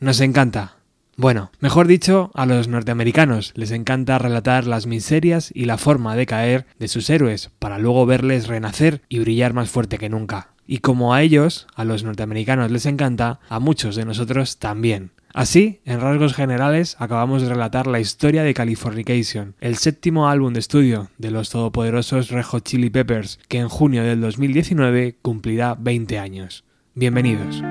Nos encanta. Bueno, mejor dicho, a los norteamericanos les encanta relatar las miserias y la forma de caer de sus héroes para luego verles renacer y brillar más fuerte que nunca. Y como a ellos, a los norteamericanos les encanta, a muchos de nosotros también. Así, en rasgos generales, acabamos de relatar la historia de Californication, el séptimo álbum de estudio de los todopoderosos Red Hot Chili Peppers, que en junio del 2019 cumplirá 20 años. Bienvenidos.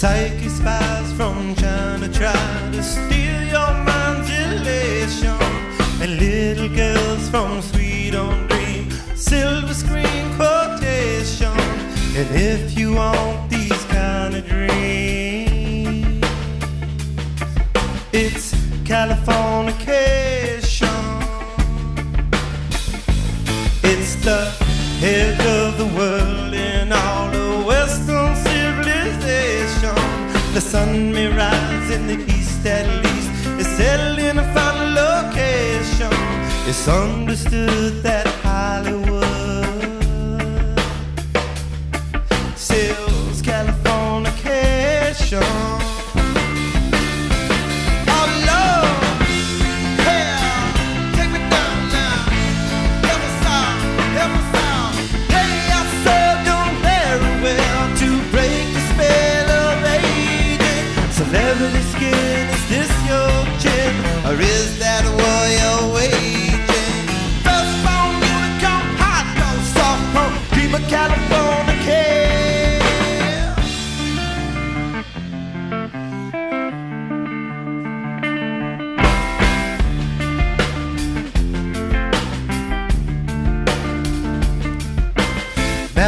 Psyche spies from China try to steal your mind's elation. And little girls from Sweet on Dream, silver screen quotation. And if you want these kind of dreams, it's Californication. It's the head of in the east at least. It's settled in a final location. It's understood that Hollywood sells Californication.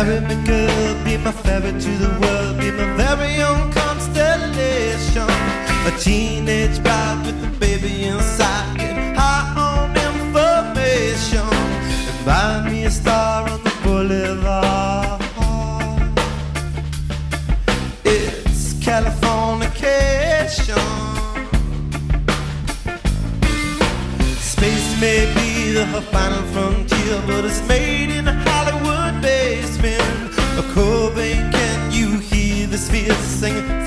Marry me, girl, be my ferry to the world, be my very own constellation. A teenage bride with a baby inside, get high on information, and buy me a star on the boulevard. It's Californication. Space may be the final frontier, but it's made in a. A Cobain, can you hear the sphere singing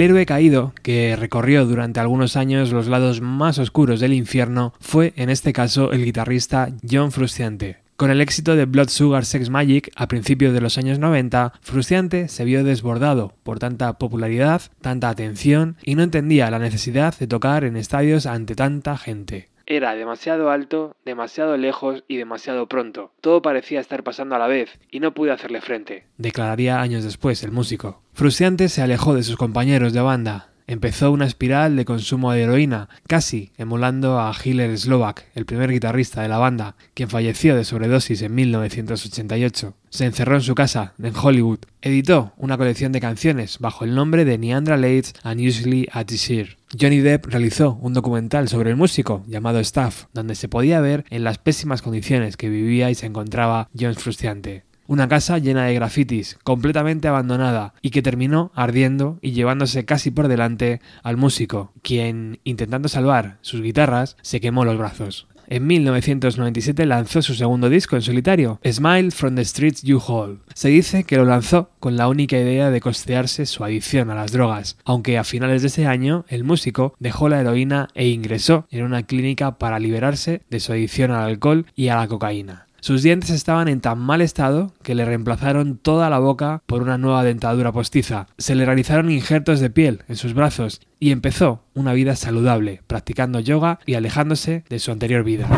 El héroe caído, que recorrió durante algunos años los lados más oscuros del infierno, fue en este caso el guitarrista John Frusciante. Con el éxito de Blood Sugar Sex Magic a principios de los años 90, Frusciante se vio desbordado por tanta popularidad, tanta atención y no entendía la necesidad de tocar en estadios ante tanta gente. Era demasiado alto, demasiado lejos y demasiado pronto. Todo parecía estar pasando a la vez y no pude hacerle frente, declararía años después el músico. Frusciante se alejó de sus compañeros de banda, empezó una espiral de consumo de heroína, casi emulando a Hiller Slovak, el primer guitarrista de la banda, quien falleció de sobredosis en 1988. Se encerró en su casa, en Hollywood. Editó una colección de canciones bajo el nombre de Neandra Lates and Usually at. Johnny Depp realizó un documental sobre el músico llamado Staff, donde se podía ver en las pésimas condiciones que vivía y se encontraba John Frusciante una casa llena de grafitis, completamente abandonada, y que terminó ardiendo y llevándose casi por delante al músico, quien, intentando salvar sus guitarras, se quemó los brazos. En 1997 lanzó su segundo disco en solitario, Smile from the Streets You Hold. Se dice que lo lanzó con la única idea de costearse su adicción a las drogas, aunque a finales de ese año el músico dejó la heroína e ingresó en una clínica para liberarse de su adicción al alcohol y a la cocaína. Sus dientes estaban en tan mal estado que le reemplazaron toda la boca por una nueva dentadura postiza. Se le realizaron injertos de piel en sus brazos y empezó una vida saludable, practicando yoga y alejándose de su anterior vida.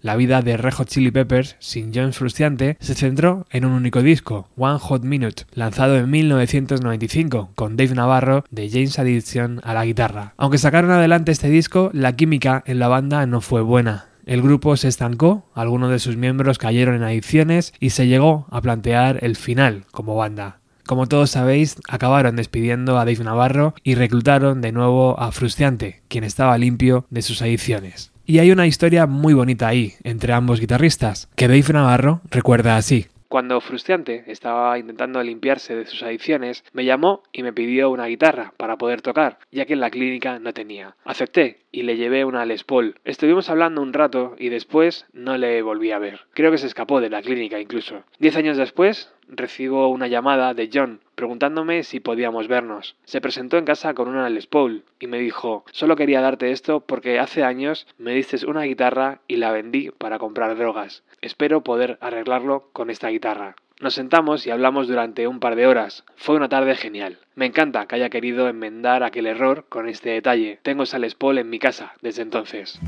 La vida de Red Hot Chili Peppers, sin John Frusciante, se centró en un único disco, One Hot Minute, lanzado en 1995, con Dave Navarro de James Addiction a la guitarra. Aunque sacaron adelante este disco, la química en la banda no fue buena. El grupo se estancó, algunos de sus miembros cayeron en adicciones y se llegó a plantear el final como banda. Como todos sabéis, acabaron despidiendo a Dave Navarro y reclutaron de nuevo a Frusciante, quien estaba limpio de sus adicciones. Y hay una historia muy bonita ahí, entre ambos guitarristas, que Dave Navarro recuerda así. Cuando Frustiante estaba intentando limpiarse de sus adicciones, me llamó y me pidió una guitarra para poder tocar, ya que en la clínica no tenía. Acepté y le llevé una Les Paul. Estuvimos hablando un rato y después no le volví a ver. Creo que se escapó de la clínica incluso. Diez años después, recibo una llamada de John preguntándome si podíamos vernos. Se presentó en casa con una Les Paul y me dijo, solo quería darte esto porque hace años me diste una guitarra y la vendí para comprar drogas. Espero poder arreglarlo con esta guitarra. Nos sentamos y hablamos durante un par de horas. Fue una tarde genial. Me encanta que haya querido enmendar aquel error con este detalle. Tengo esa Les Paul en mi casa desde entonces.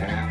Yeah.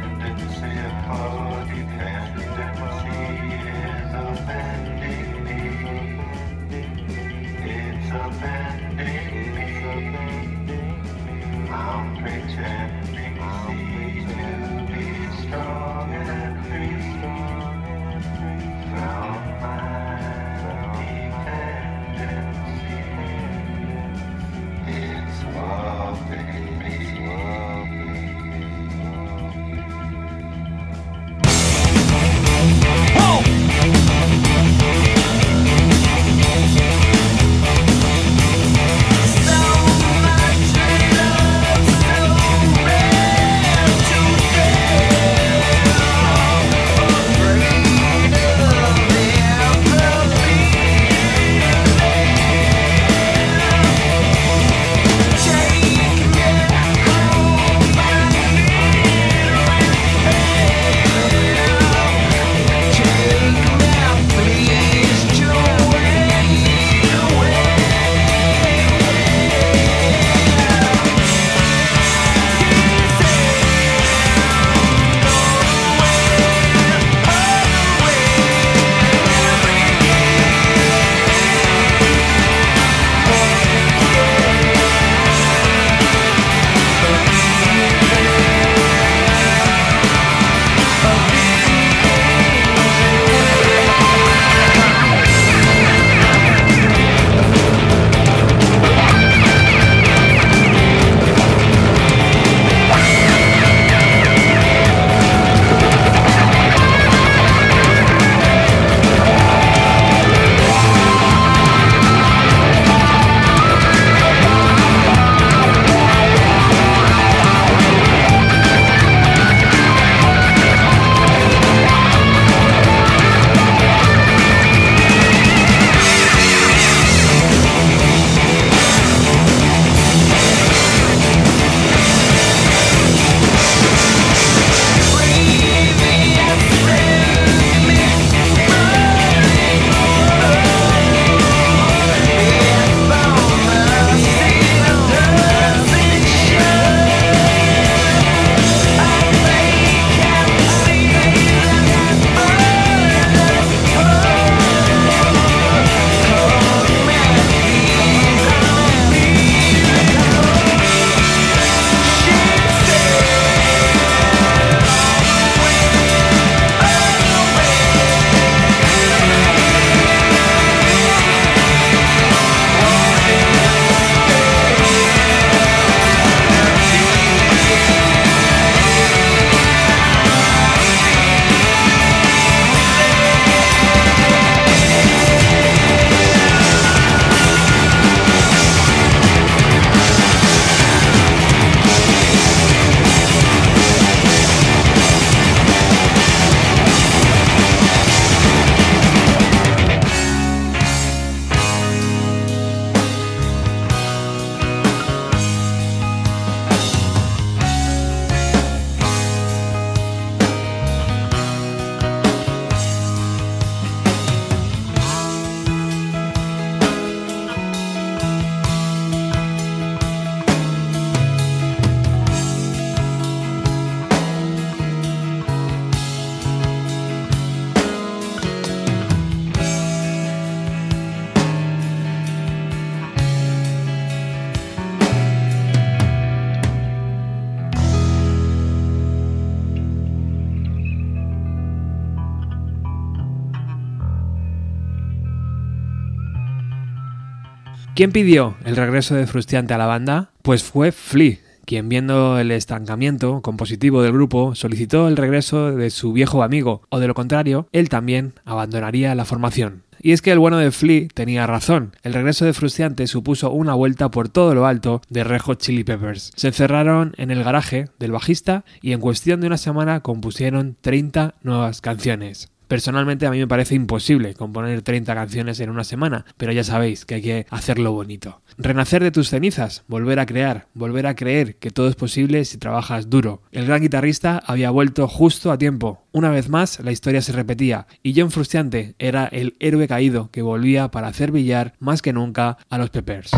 ¿Quién pidió el regreso de Frustiante a la banda? Pues fue Flea, quien viendo el estancamiento compositivo del grupo solicitó el regreso de su viejo amigo, o de lo contrario, él también abandonaría la formación. Y es que el bueno de Flea tenía razón. El regreso de Frustiante supuso una vuelta por todo lo alto de Red Hot Chili Peppers. Se encerraron en el garaje del bajista y en cuestión de una semana compusieron 30 nuevas canciones. Personalmente a mí me parece imposible componer 30 canciones en una semana, pero ya sabéis que hay que hacerlo bonito. Renacer de tus cenizas, volver a crear, volver a creer que todo es posible si trabajas duro. El gran guitarrista había vuelto justo a tiempo. Una vez más, la historia se repetía, y John Frustiante era el héroe caído que volvía para hacer brillar más que nunca a los Peppers.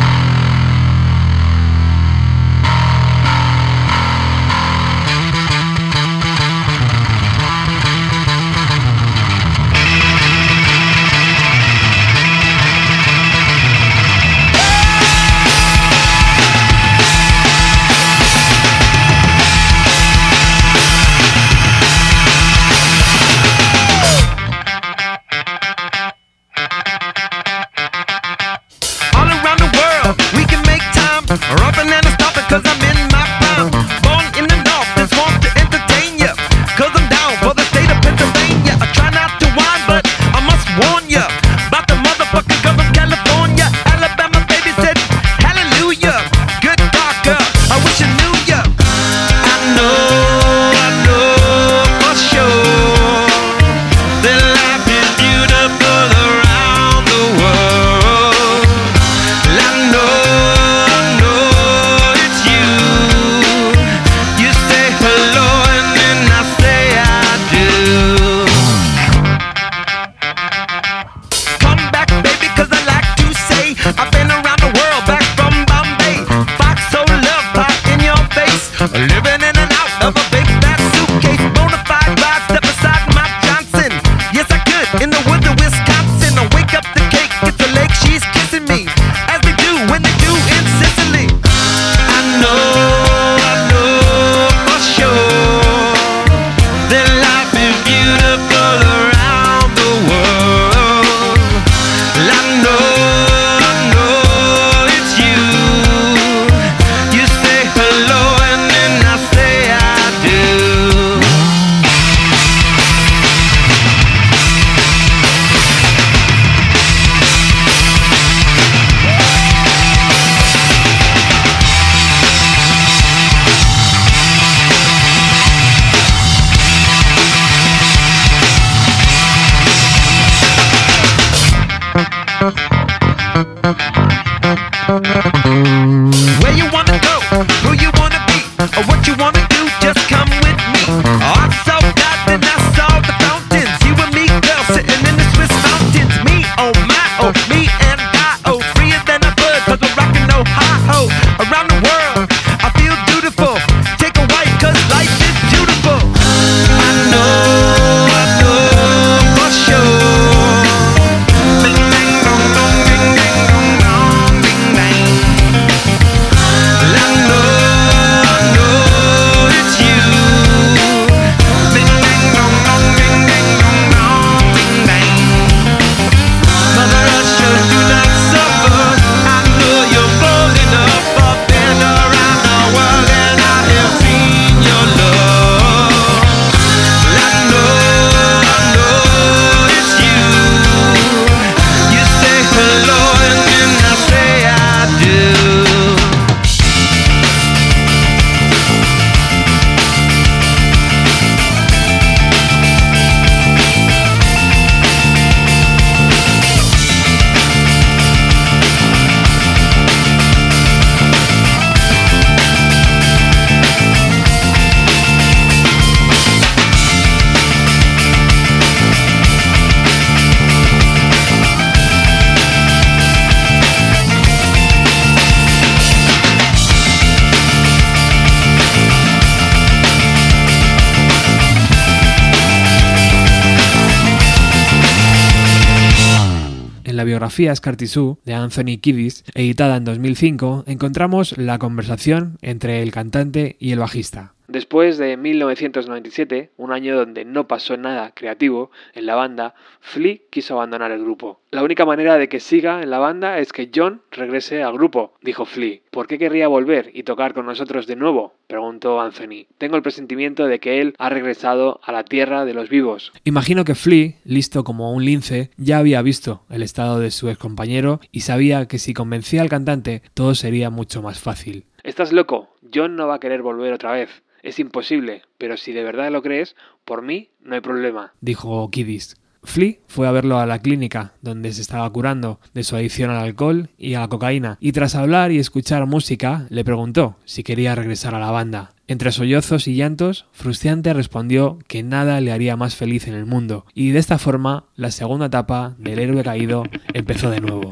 Biografía Scartisú de Anthony Kiddis, editada en 2005, encontramos la conversación entre el cantante y el bajista. Después de 1997, un año donde no pasó nada creativo en la banda, Flea quiso abandonar el grupo. La única manera de que siga en la banda es que John regrese al grupo, dijo Flea. ¿Por qué querría volver y tocar con nosotros de nuevo? preguntó Anthony. Tengo el presentimiento de que él ha regresado a la tierra de los vivos. Imagino que Flea, listo como un lince, ya había visto el estado de su excompañero y sabía que si convencía al cantante todo sería mucho más fácil. Estás loco, John no va a querer volver otra vez. Es imposible, pero si de verdad lo crees, por mí no hay problema, dijo Kiddis. Flea fue a verlo a la clínica, donde se estaba curando de su adicción al alcohol y a la cocaína, y tras hablar y escuchar música, le preguntó si quería regresar a la banda. Entre sollozos y llantos, Frustiante respondió que nada le haría más feliz en el mundo, y de esta forma la segunda etapa del héroe caído empezó de nuevo.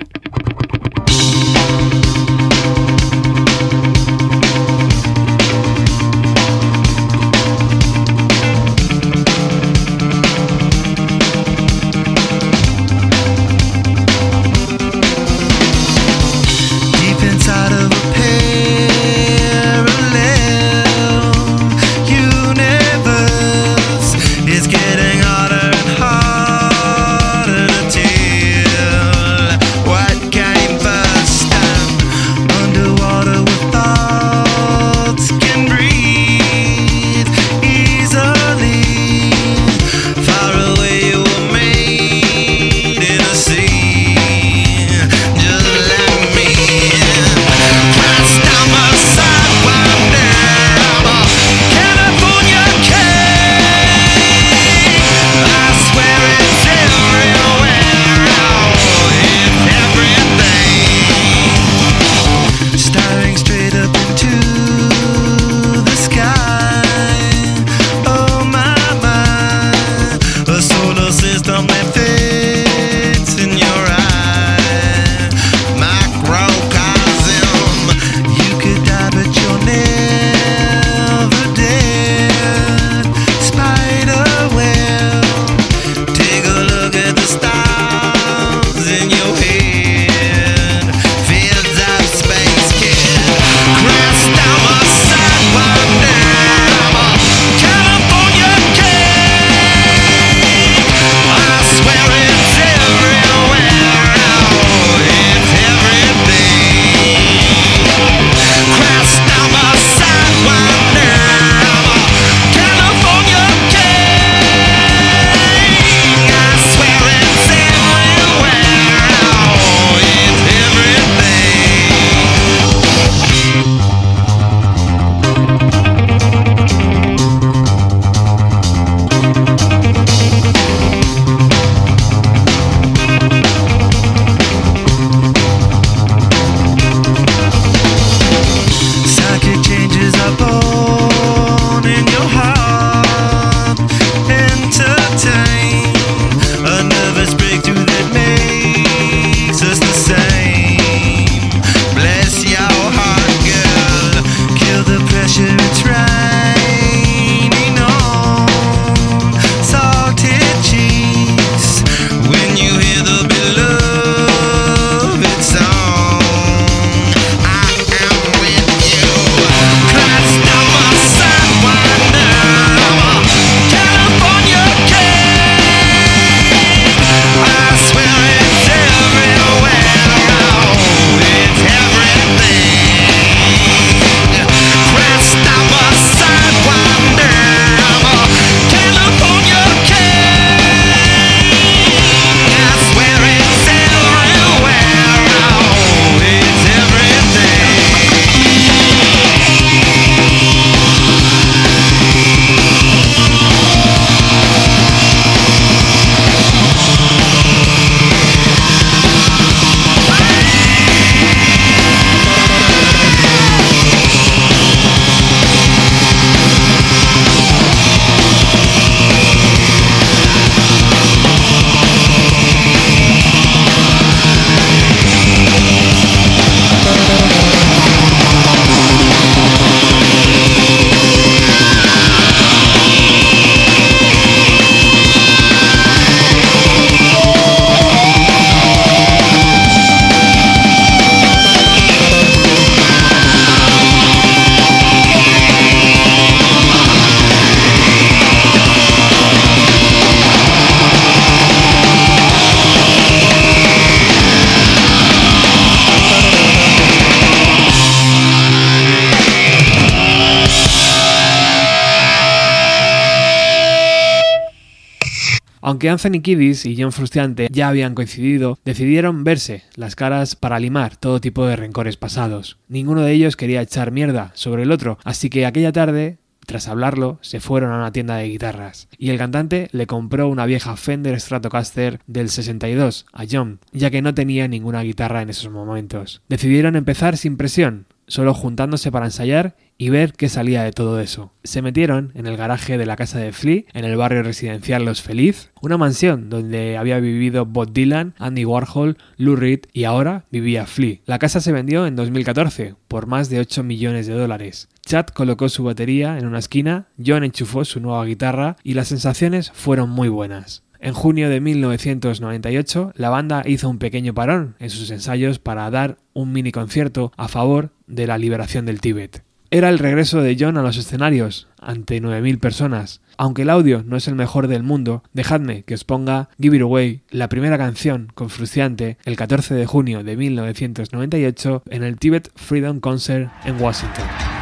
Aunque Anthony Kiddis y John Frusciante ya habían coincidido, decidieron verse las caras para limar todo tipo de rencores pasados. Ninguno de ellos quería echar mierda sobre el otro, así que aquella tarde tras hablarlo, se fueron a una tienda de guitarras y el cantante le compró una vieja Fender Stratocaster del 62 a John, ya que no tenía ninguna guitarra en esos momentos. Decidieron empezar sin presión, solo juntándose para ensayar y ver qué salía de todo eso. Se metieron en el garaje de la casa de Flea, en el barrio residencial Los Feliz, una mansión donde había vivido Bob Dylan, Andy Warhol, Lou Reed y ahora vivía Flea. La casa se vendió en 2014 por más de 8 millones de dólares. Chad colocó su batería en una esquina, John enchufó su nueva guitarra y las sensaciones fueron muy buenas. En junio de 1998, la banda hizo un pequeño parón en sus ensayos para dar un mini concierto a favor de la liberación del Tíbet. Era el regreso de John a los escenarios, ante 9.000 personas. Aunque el audio no es el mejor del mundo, dejadme que os ponga Give It Away, la primera canción con Fruciante, el 14 de junio de 1998 en el Tibet Freedom Concert en Washington.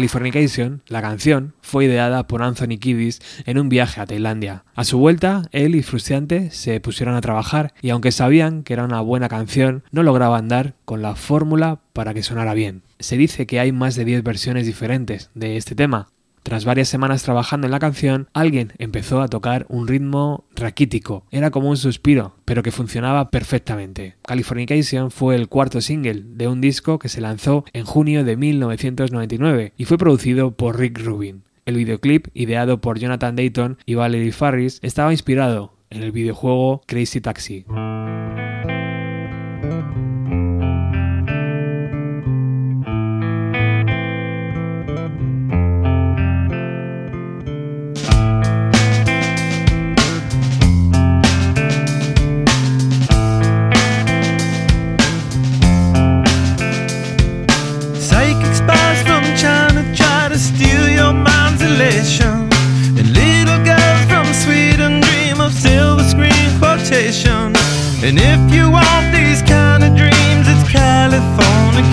Californication, la canción, fue ideada por Anthony Kiddis en un viaje a Tailandia. A su vuelta, él y Frusciante se pusieron a trabajar y aunque sabían que era una buena canción, no lograban dar con la fórmula para que sonara bien. Se dice que hay más de 10 versiones diferentes de este tema, tras varias semanas trabajando en la canción, alguien empezó a tocar un ritmo raquítico. Era como un suspiro, pero que funcionaba perfectamente. Californication fue el cuarto single de un disco que se lanzó en junio de 1999 y fue producido por Rick Rubin. El videoclip, ideado por Jonathan Dayton y Valerie Farris, estaba inspirado en el videojuego Crazy Taxi.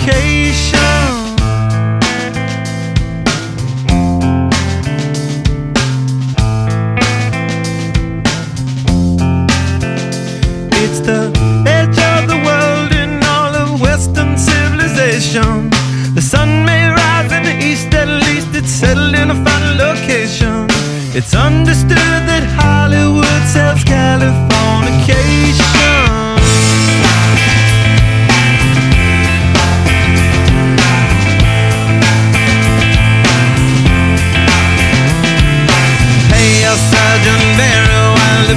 Californication. It's the edge of the world in all of Western civilization. The sun may rise in the east, at least it's settled in a final location. It's understood that Hollywood sells Californication.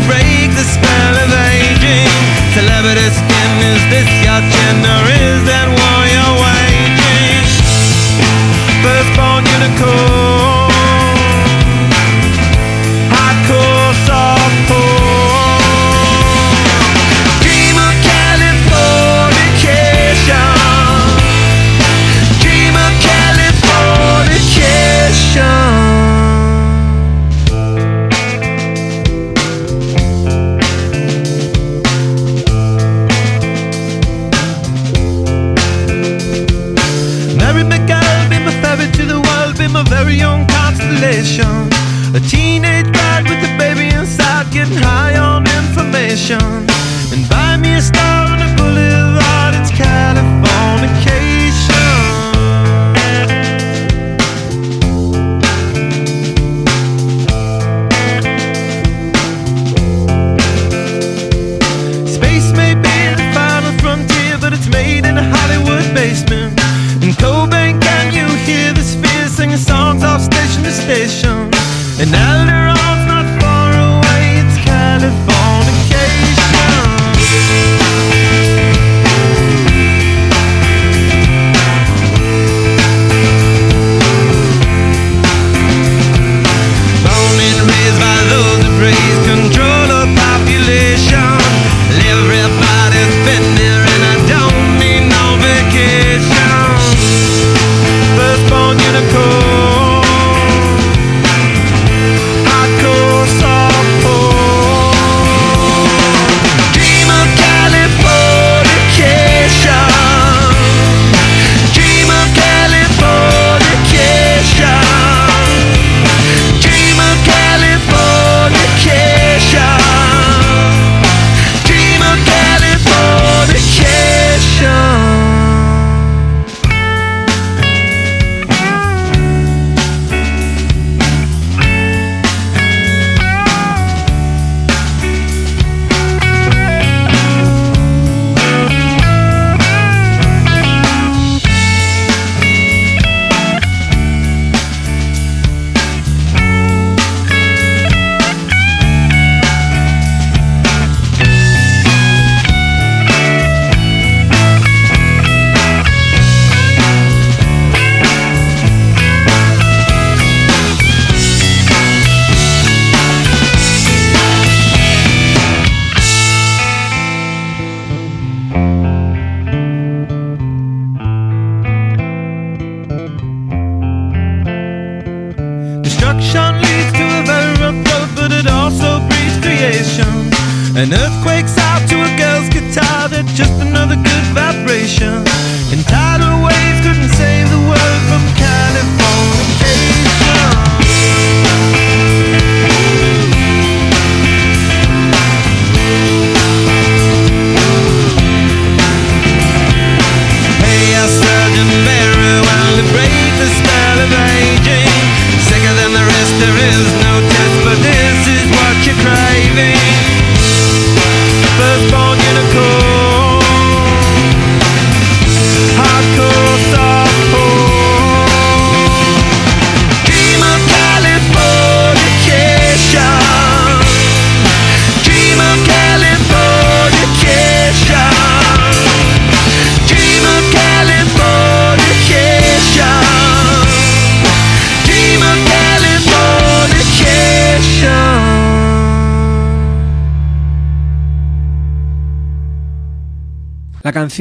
Break the spell of aging. Celebrity skin, is this your is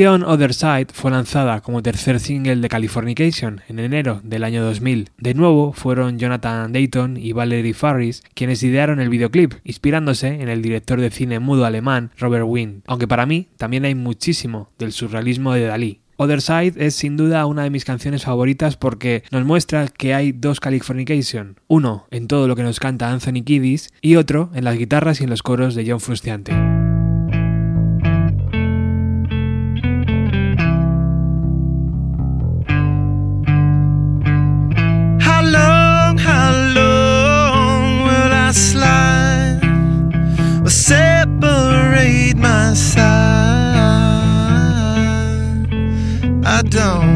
canción Other Side fue lanzada como tercer single de Californication en enero del año 2000. De nuevo fueron Jonathan Dayton y Valerie Farris quienes idearon el videoclip, inspirándose en el director de cine mudo alemán Robert Wind, aunque para mí también hay muchísimo del surrealismo de Dalí. Other Side es sin duda una de mis canciones favoritas porque nos muestra que hay dos Californication, uno en todo lo que nos canta Anthony Kiddis y otro en las guitarras y en los coros de John Frusciante. I don't,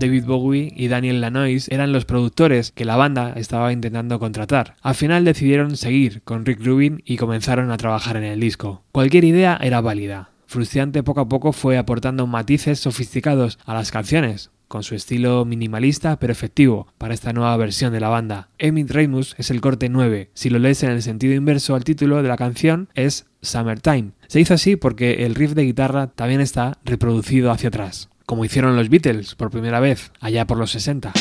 David Bowie y Daniel Lanois eran los productores que la banda estaba intentando contratar. Al final decidieron seguir con Rick Rubin y comenzaron a trabajar en el disco. Cualquier idea era válida. Frustrante poco a poco fue aportando matices sofisticados a las canciones, con su estilo minimalista pero efectivo para esta nueva versión de la banda. Emmett Reymus es el corte 9. Si lo lees en el sentido inverso al título de la canción es Summertime. Se hizo así porque el riff de guitarra también está reproducido hacia atrás como hicieron los Beatles por primera vez allá por los 60.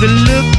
the look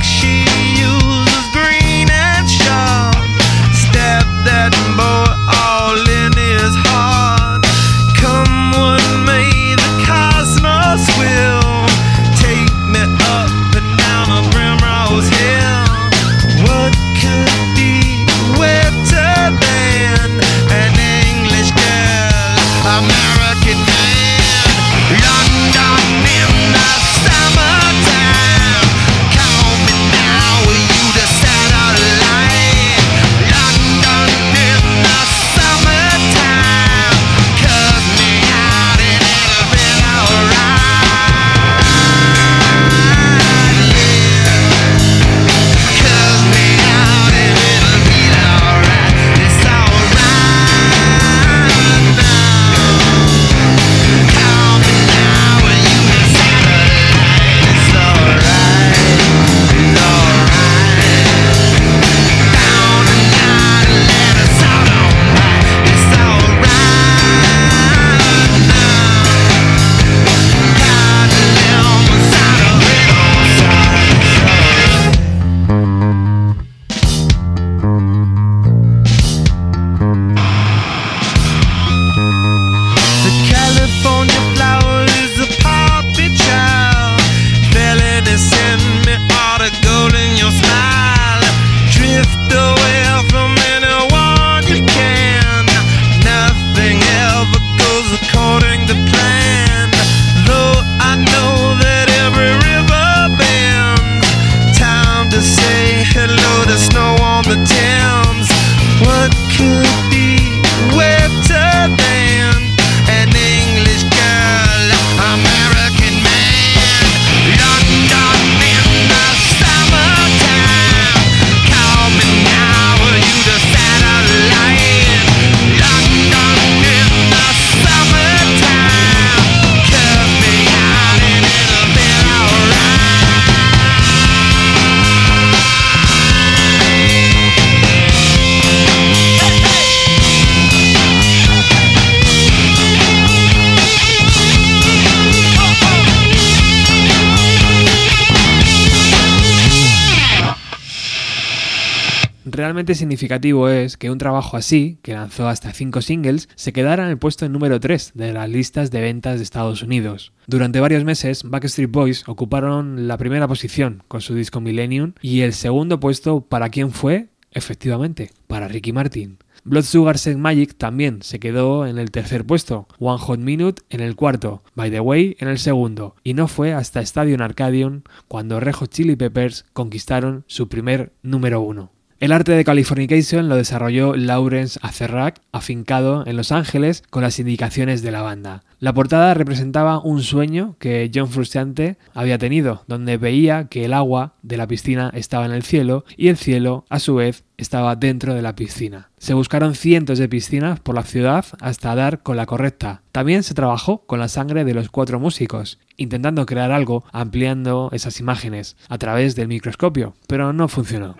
Significativo es que un trabajo así, que lanzó hasta cinco singles, se quedara en el puesto número 3 de las listas de ventas de Estados Unidos. Durante varios meses, Backstreet Boys ocuparon la primera posición con su disco Millennium y el segundo puesto para quién fue, efectivamente, para Ricky Martin. Blood Sugar Sex Magic también se quedó en el tercer puesto, One Hot Minute en el cuarto, By the Way en el segundo, y no fue hasta Stadium Arcadium cuando Rejo Chili Peppers conquistaron su primer número uno. El arte de Californication lo desarrolló Lawrence Acerrac, afincado en Los Ángeles, con las indicaciones de la banda. La portada representaba un sueño que John Frusciante había tenido, donde veía que el agua de la piscina estaba en el cielo y el cielo, a su vez, estaba dentro de la piscina. Se buscaron cientos de piscinas por la ciudad hasta dar con la correcta. También se trabajó con la sangre de los cuatro músicos, intentando crear algo ampliando esas imágenes a través del microscopio, pero no funcionó.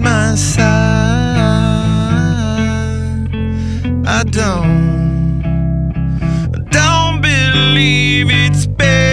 my side. I don't, don't believe it's better.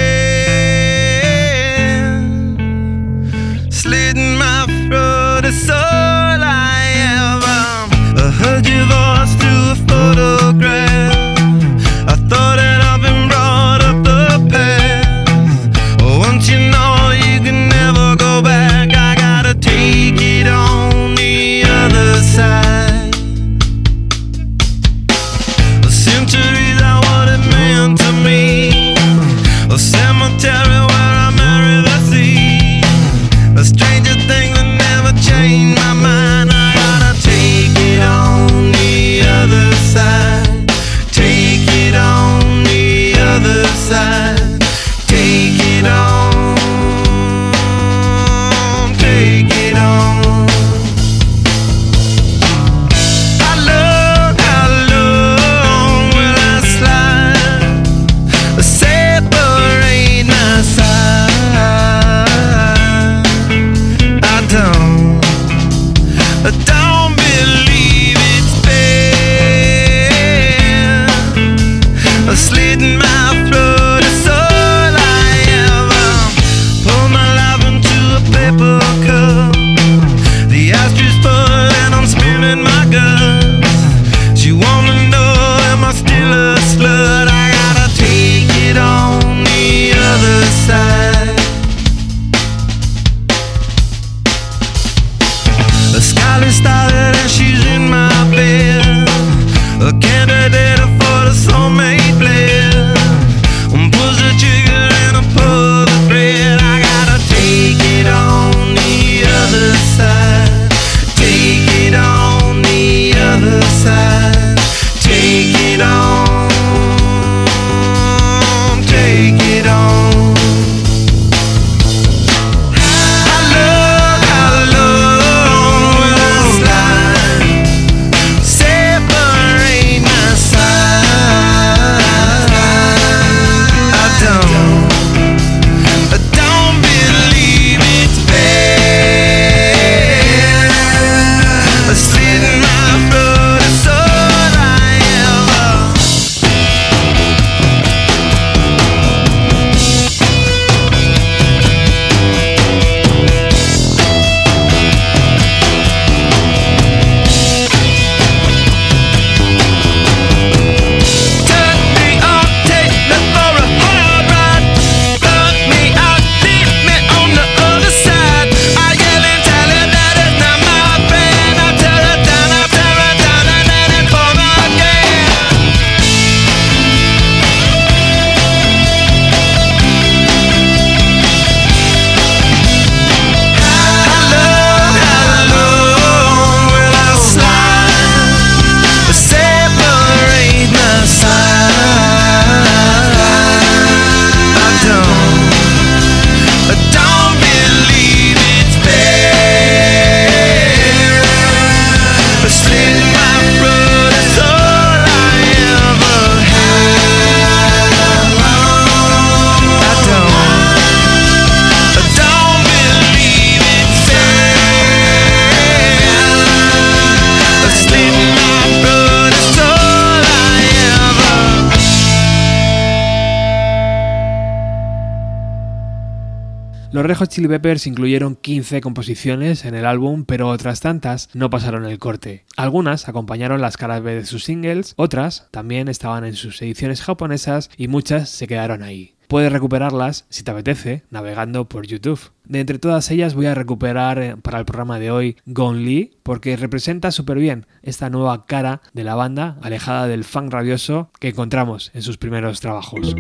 Hot Chili Peppers incluyeron 15 composiciones en el álbum, pero otras tantas no pasaron el corte. Algunas acompañaron las caras B de sus singles, otras también estaban en sus ediciones japonesas y muchas se quedaron ahí. Puedes recuperarlas, si te apetece, navegando por YouTube. De entre todas ellas voy a recuperar eh, para el programa de hoy Gon Lee, porque representa súper bien esta nueva cara de la banda, alejada del funk rabioso que encontramos en sus primeros trabajos.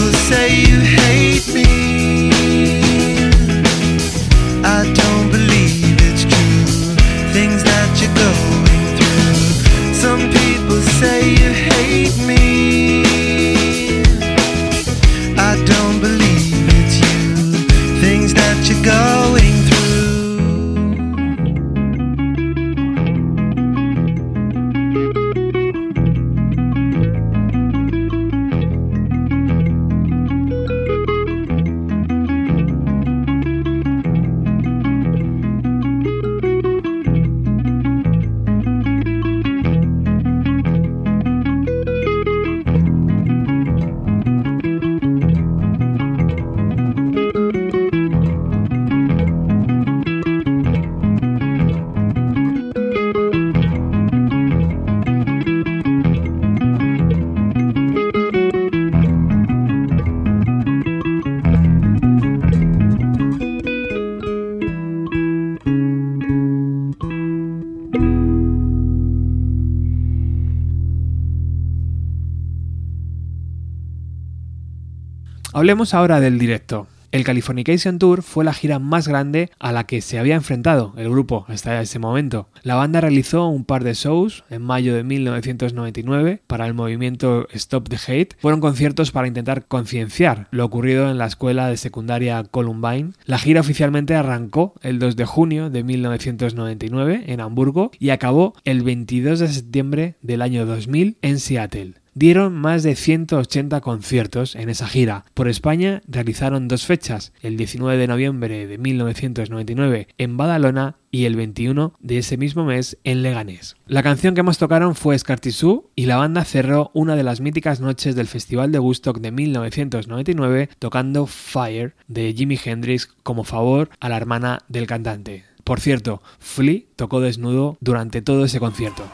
People say you hate me. Hablemos ahora del directo. El Californication Tour fue la gira más grande a la que se había enfrentado el grupo hasta ese momento. La banda realizó un par de shows en mayo de 1999 para el movimiento Stop the Hate. Fueron conciertos para intentar concienciar lo ocurrido en la escuela de secundaria Columbine. La gira oficialmente arrancó el 2 de junio de 1999 en Hamburgo y acabó el 22 de septiembre del año 2000 en Seattle. Dieron más de 180 conciertos en esa gira. Por España realizaron dos fechas, el 19 de noviembre de 1999 en Badalona y el 21 de ese mismo mes en Leganés. La canción que más tocaron fue Scartisú y la banda cerró una de las míticas noches del Festival de Woodstock de 1999 tocando Fire de Jimi Hendrix como favor a la hermana del cantante. Por cierto, Flea tocó desnudo durante todo ese concierto.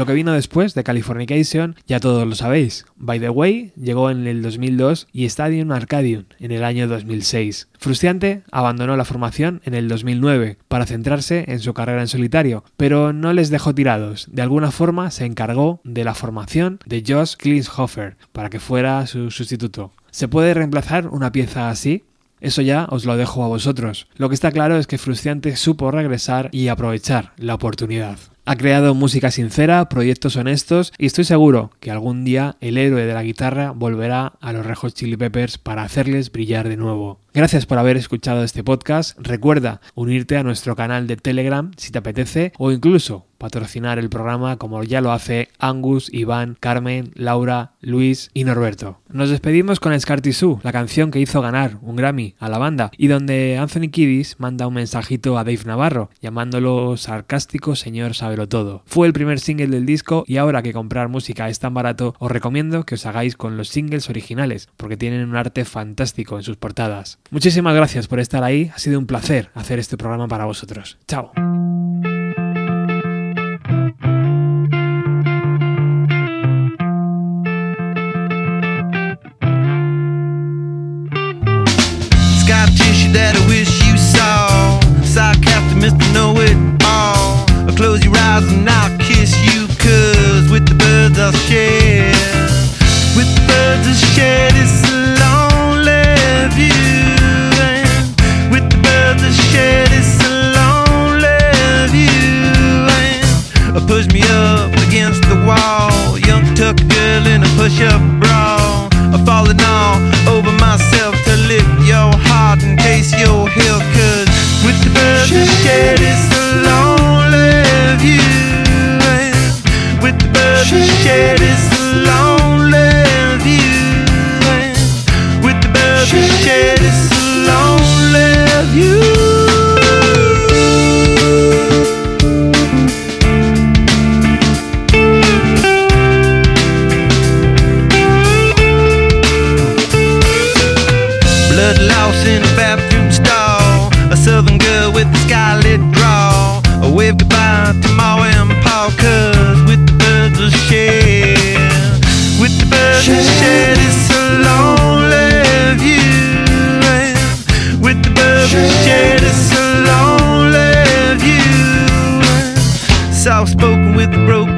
Lo que vino después de Californication ya todos lo sabéis. By the Way llegó en el 2002 y Stadium Arcadium en el año 2006. Frustiante abandonó la formación en el 2009 para centrarse en su carrera en solitario, pero no les dejó tirados. De alguna forma se encargó de la formación de Josh Klinshofer para que fuera su sustituto. ¿Se puede reemplazar una pieza así? Eso ya os lo dejo a vosotros. Lo que está claro es que Frustiante supo regresar y aprovechar la oportunidad. Ha creado música sincera, proyectos honestos y estoy seguro que algún día el héroe de la guitarra volverá a los Rejos Chili Peppers para hacerles brillar de nuevo. Gracias por haber escuchado este podcast. Recuerda unirte a nuestro canal de Telegram si te apetece o incluso patrocinar el programa como ya lo hace Angus, Iván, Carmen, Laura, Luis y Norberto. Nos despedimos con Scartisú, la canción que hizo ganar un Grammy a la banda y donde Anthony Kiddis manda un mensajito a Dave Navarro llamándolo sarcástico señor sábelo todo. Fue el primer single del disco y ahora que comprar música es tan barato os recomiendo que os hagáis con los singles originales porque tienen un arte fantástico en sus portadas. Muchísimas gracias por estar ahí, ha sido un placer hacer este programa para vosotros. Chao. Close your eyes and I'll kiss you, cause with the birds I'll share. With the birds I'll share this push me up against the wall. Young tuck girl in a push up bra. I'm falling all over myself to lift your heart in case you're here. Cause with the birds I share this lonely view. And with the birds I share this lonely broke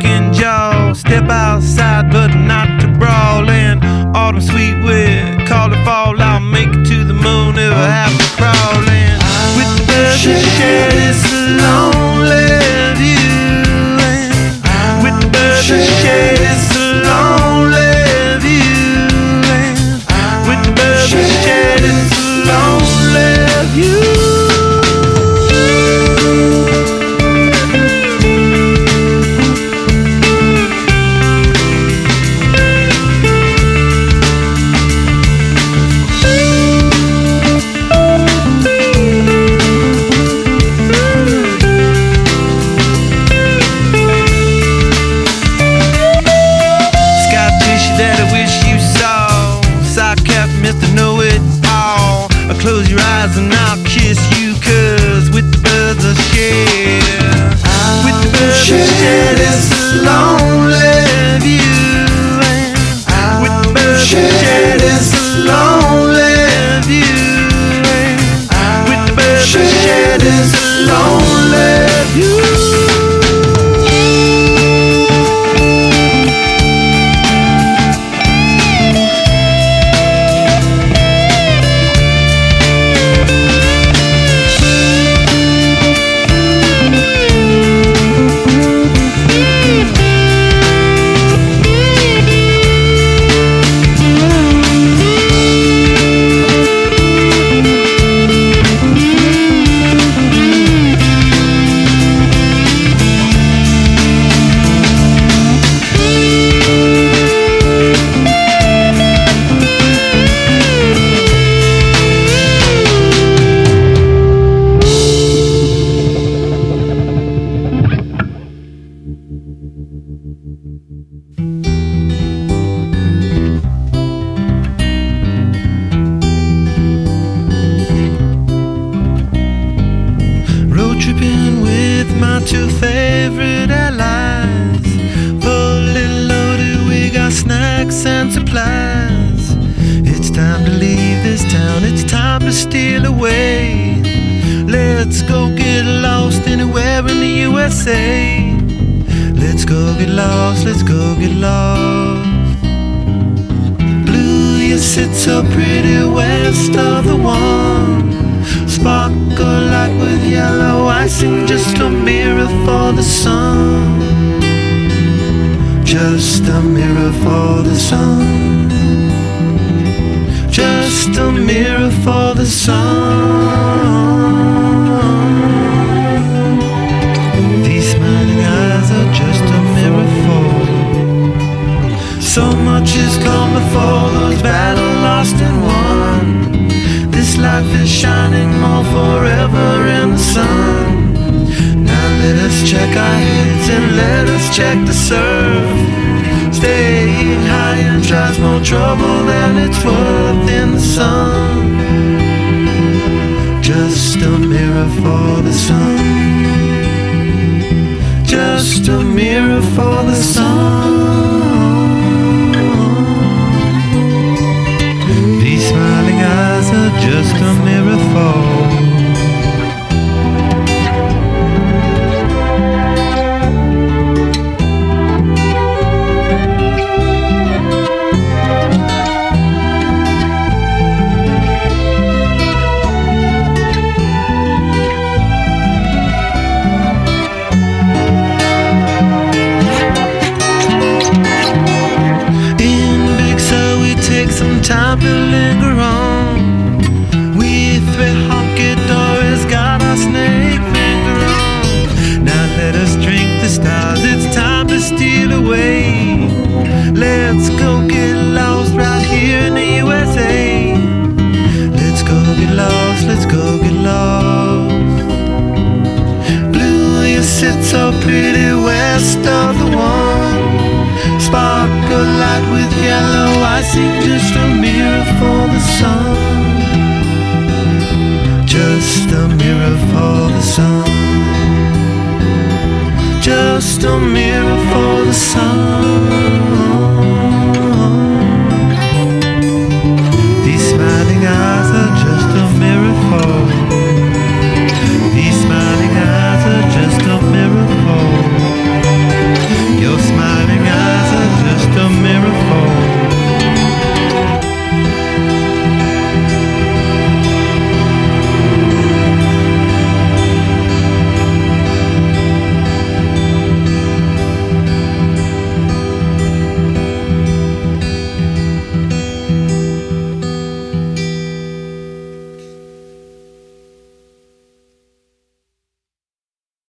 sun. Just a mirror for the sun. Just a mirror for the sun. These smiling eyes are just a mirror for.